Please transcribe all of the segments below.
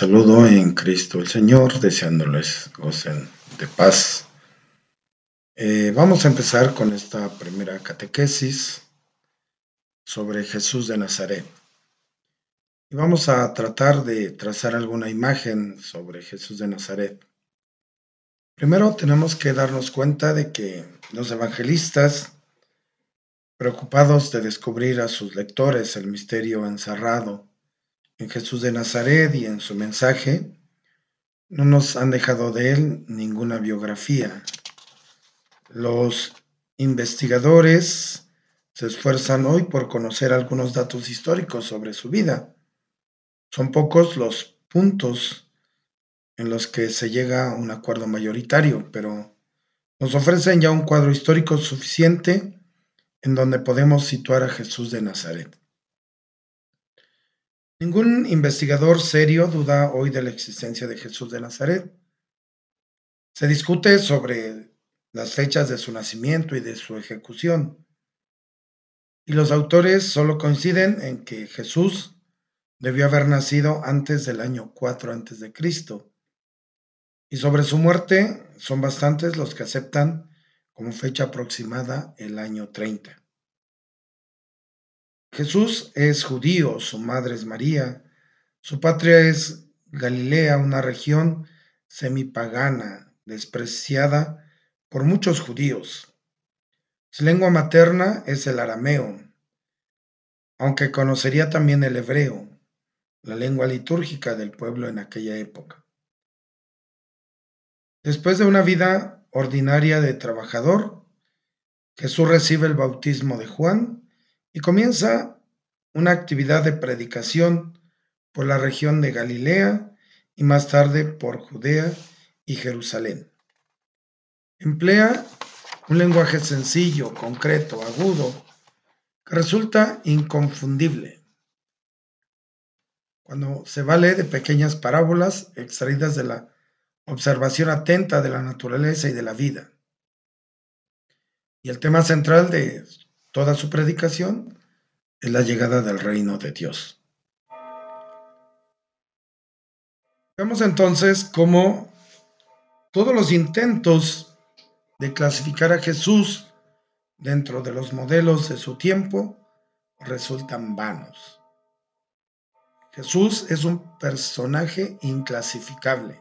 saludo en Cristo el Señor, deseándoles gocen de paz. Eh, vamos a empezar con esta primera catequesis sobre Jesús de Nazaret. Y vamos a tratar de trazar alguna imagen sobre Jesús de Nazaret. Primero tenemos que darnos cuenta de que los evangelistas, preocupados de descubrir a sus lectores el misterio encerrado en Jesús de Nazaret y en su mensaje, no nos han dejado de él ninguna biografía. Los investigadores se esfuerzan hoy por conocer algunos datos históricos sobre su vida. Son pocos los puntos en los que se llega a un acuerdo mayoritario, pero nos ofrecen ya un cuadro histórico suficiente en donde podemos situar a Jesús de Nazaret. Ningún investigador serio duda hoy de la existencia de Jesús de Nazaret. Se discute sobre las fechas de su nacimiento y de su ejecución. Y los autores solo coinciden en que Jesús debió haber nacido antes del año 4 antes de Cristo. Y sobre su muerte son bastantes los que aceptan como fecha aproximada el año 30. Jesús es judío, su madre es María, su patria es Galilea, una región semipagana, despreciada por muchos judíos. Su lengua materna es el arameo, aunque conocería también el hebreo, la lengua litúrgica del pueblo en aquella época. Después de una vida ordinaria de trabajador, Jesús recibe el bautismo de Juan y comienza una actividad de predicación por la región de Galilea y más tarde por Judea y Jerusalén. Emplea un lenguaje sencillo, concreto, agudo, que resulta inconfundible. Cuando se vale de pequeñas parábolas extraídas de la observación atenta de la naturaleza y de la vida. Y el tema central de Toda su predicación es la llegada del reino de Dios. Vemos entonces cómo todos los intentos de clasificar a Jesús dentro de los modelos de su tiempo resultan vanos. Jesús es un personaje inclasificable.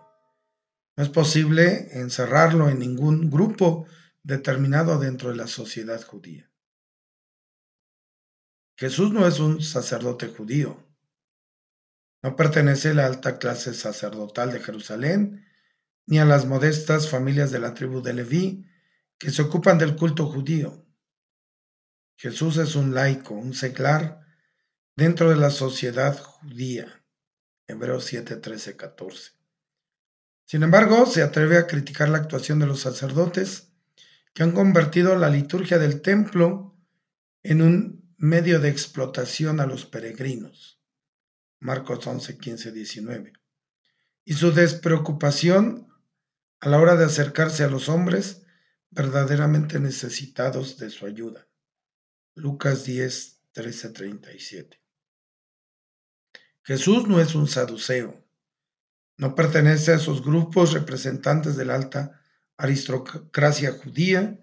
No es posible encerrarlo en ningún grupo determinado dentro de la sociedad judía. Jesús no es un sacerdote judío. No pertenece a la alta clase sacerdotal de Jerusalén, ni a las modestas familias de la tribu de Leví que se ocupan del culto judío. Jesús es un laico, un seglar dentro de la sociedad judía. Hebreos 7, 13, 14. Sin embargo, se atreve a criticar la actuación de los sacerdotes que han convertido la liturgia del templo en un medio de explotación a los peregrinos. Marcos 11, 15, 19. Y su despreocupación a la hora de acercarse a los hombres verdaderamente necesitados de su ayuda. Lucas 10, 13, 37. Jesús no es un saduceo, no pertenece a esos grupos representantes de la alta aristocracia judía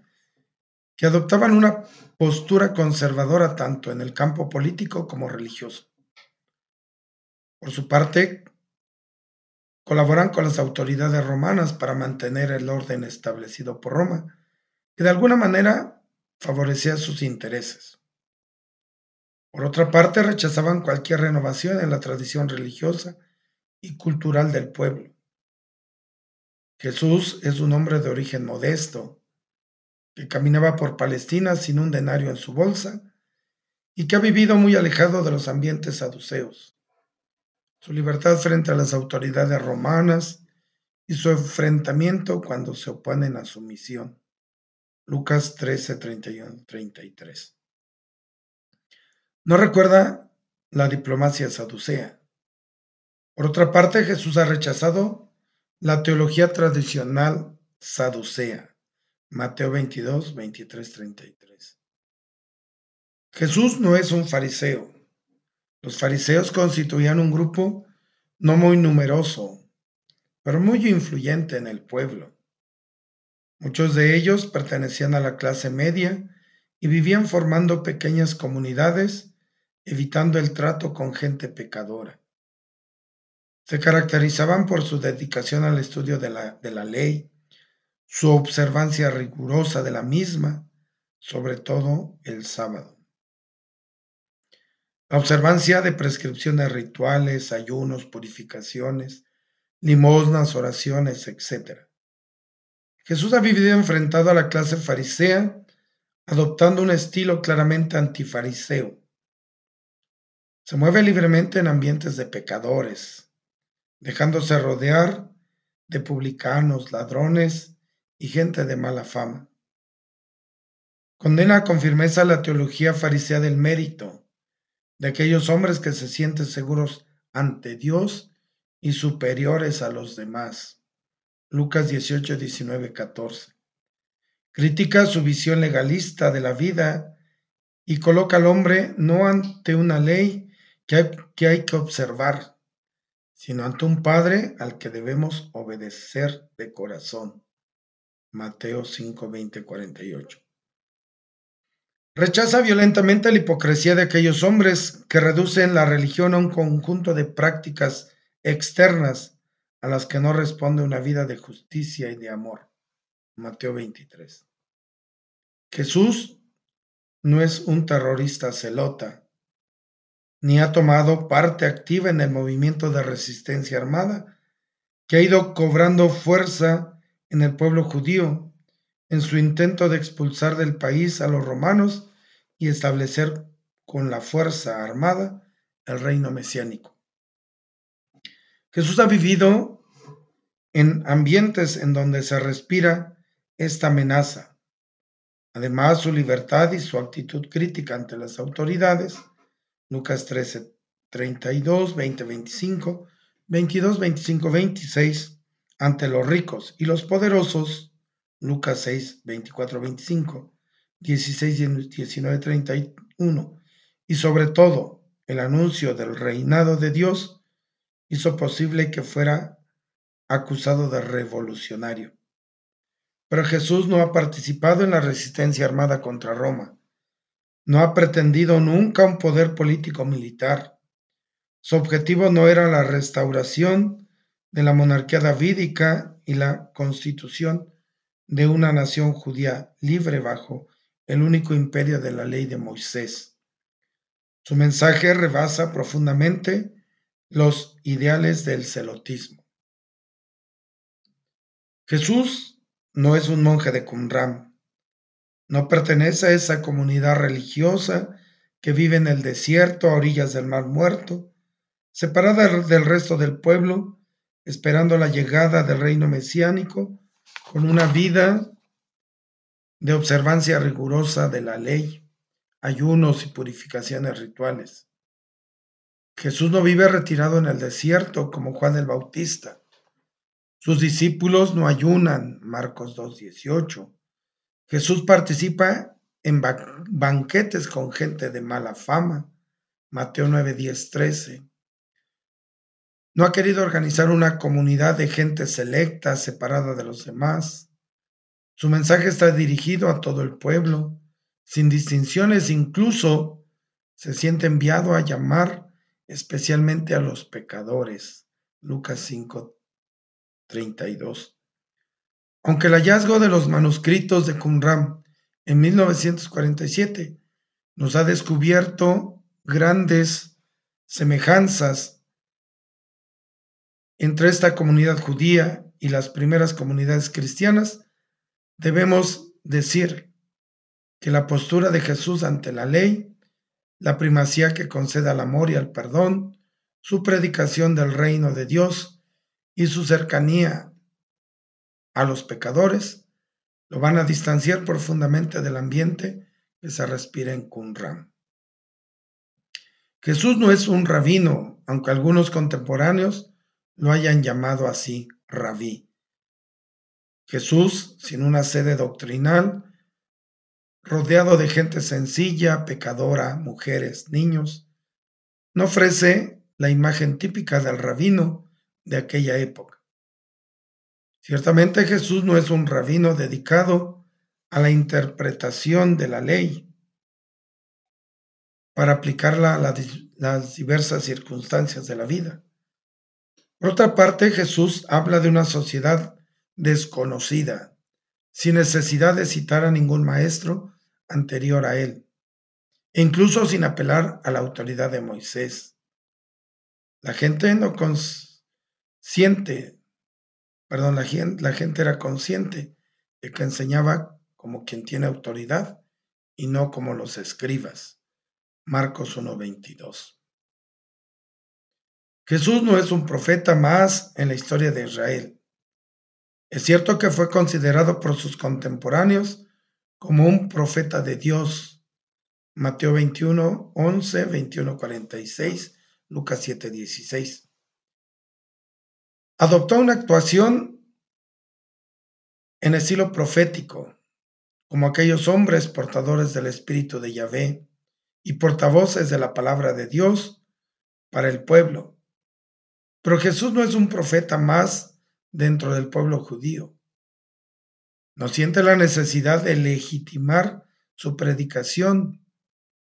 que adoptaban una postura conservadora tanto en el campo político como religioso. Por su parte, colaboran con las autoridades romanas para mantener el orden establecido por Roma, que de alguna manera favorecía sus intereses. Por otra parte, rechazaban cualquier renovación en la tradición religiosa y cultural del pueblo. Jesús es un hombre de origen modesto, que caminaba por Palestina sin un denario en su bolsa y que ha vivido muy alejado de los ambientes saduceos. Su libertad frente a las autoridades romanas y su enfrentamiento cuando se oponen a su misión. Lucas 13, 31, 33. No recuerda la diplomacia saducea. Por otra parte, Jesús ha rechazado la teología tradicional saducea Mateo 22, 23, 33. Jesús no es un fariseo. Los fariseos constituían un grupo no muy numeroso, pero muy influyente en el pueblo. Muchos de ellos pertenecían a la clase media y vivían formando pequeñas comunidades, evitando el trato con gente pecadora. Se caracterizaban por su dedicación al estudio de la, de la ley, su observancia rigurosa de la misma, sobre todo el sábado. La observancia de prescripciones rituales, ayunos, purificaciones, limosnas, oraciones, etc. Jesús ha vivido enfrentado a la clase farisea, adoptando un estilo claramente antifariseo. Se mueve libremente en ambientes de pecadores, dejándose rodear de publicanos, ladrones y gente de mala fama. Condena con firmeza la teología farisea del mérito, de aquellos hombres que se sienten seguros ante Dios y superiores a los demás. Lucas 18, 19, 14. Critica su visión legalista de la vida y coloca al hombre no ante una ley que hay que, hay que observar, sino ante un Padre al que debemos obedecer de corazón. Mateo 5, 20, 48. Rechaza violentamente la hipocresía de aquellos hombres que reducen la religión a un conjunto de prácticas externas a las que no responde una vida de justicia y de amor. Mateo 23. Jesús no es un terrorista celota, ni ha tomado parte activa en el movimiento de resistencia armada que ha ido cobrando fuerza en el pueblo judío en su intento de expulsar del país a los romanos y establecer con la fuerza armada el reino mesiánico. Jesús ha vivido en ambientes en donde se respira esta amenaza. Además, su libertad y su actitud crítica ante las autoridades, Lucas 13, 32, 20, 25, 22, 25, 26, ante los ricos y los poderosos, Lucas 6, 24, 25, 16, 19, 31, y sobre todo el anuncio del reinado de Dios, hizo posible que fuera acusado de revolucionario. Pero Jesús no ha participado en la resistencia armada contra Roma. No ha pretendido nunca un poder político militar. Su objetivo no era la restauración de la monarquía davídica y la constitución de una nación judía libre bajo el único imperio de la ley de Moisés. Su mensaje rebasa profundamente los ideales del celotismo. Jesús no es un monje de Qumran, no pertenece a esa comunidad religiosa que vive en el desierto a orillas del mar muerto, separada del resto del pueblo, esperando la llegada del reino mesiánico con una vida de observancia rigurosa de la ley, ayunos y purificaciones rituales. Jesús no vive retirado en el desierto como Juan el Bautista. Sus discípulos no ayunan, Marcos 2.18. Jesús participa en banquetes con gente de mala fama, Mateo 9, 13. No ha querido organizar una comunidad de gente selecta, separada de los demás. Su mensaje está dirigido a todo el pueblo, sin distinciones, incluso se siente enviado a llamar especialmente a los pecadores. Lucas 5, 32. Aunque el hallazgo de los manuscritos de Qumran en 1947 nos ha descubierto grandes semejanzas entre esta comunidad judía y las primeras comunidades cristianas, Debemos decir que la postura de Jesús ante la ley, la primacía que concede al amor y al perdón, su predicación del reino de Dios y su cercanía a los pecadores, lo van a distanciar profundamente del ambiente que se respira en Qumran. Jesús no es un rabino, aunque algunos contemporáneos lo hayan llamado así, rabí. Jesús, sin una sede doctrinal, rodeado de gente sencilla, pecadora, mujeres, niños, no ofrece la imagen típica del rabino de aquella época. Ciertamente Jesús no es un rabino dedicado a la interpretación de la ley para aplicarla a las diversas circunstancias de la vida. Por otra parte, Jesús habla de una sociedad desconocida, sin necesidad de citar a ningún maestro anterior a él, e incluso sin apelar a la autoridad de Moisés. La gente no consciente, perdón, la gente, la gente era consciente de que enseñaba como quien tiene autoridad y no como los escribas. Marcos 1:22. Jesús no es un profeta más en la historia de Israel. Es cierto que fue considerado por sus contemporáneos como un profeta de Dios. Mateo 21, 11, 21, 46, Lucas 7, 16. Adoptó una actuación en estilo profético, como aquellos hombres portadores del Espíritu de Yahvé y portavoces de la palabra de Dios para el pueblo. Pero Jesús no es un profeta más dentro del pueblo judío. No siente la necesidad de legitimar su predicación,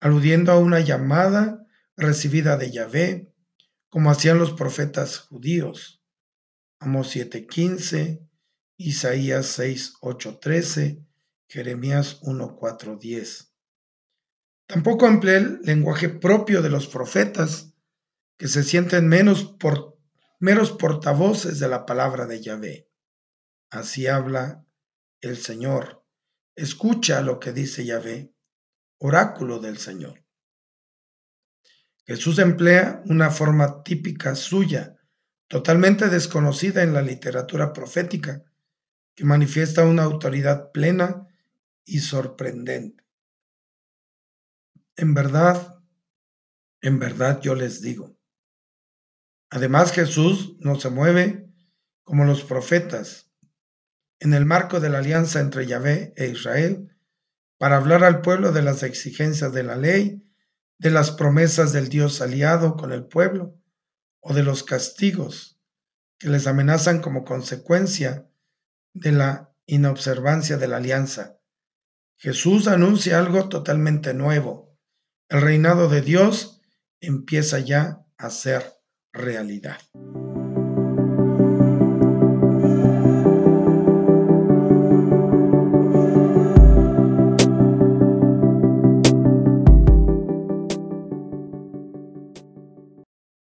aludiendo a una llamada recibida de Yahvé, como hacían los profetas judíos. Amos 7:15, Isaías 6:8-13, Jeremías 1:4-10. Tampoco emplea el lenguaje propio de los profetas, que se sienten menos por, meros portavoces de la palabra de Yahvé. Así habla el Señor. Escucha lo que dice Yahvé, oráculo del Señor. Jesús emplea una forma típica suya, totalmente desconocida en la literatura profética, que manifiesta una autoridad plena y sorprendente. En verdad, en verdad yo les digo. Además Jesús no se mueve como los profetas, en el marco de la alianza entre Yahvé e Israel para hablar al pueblo de las exigencias de la ley, de las promesas del Dios aliado con el pueblo o de los castigos que les amenazan como consecuencia de la inobservancia de la alianza. Jesús anuncia algo totalmente nuevo. El reinado de Dios empieza ya a ser realidad.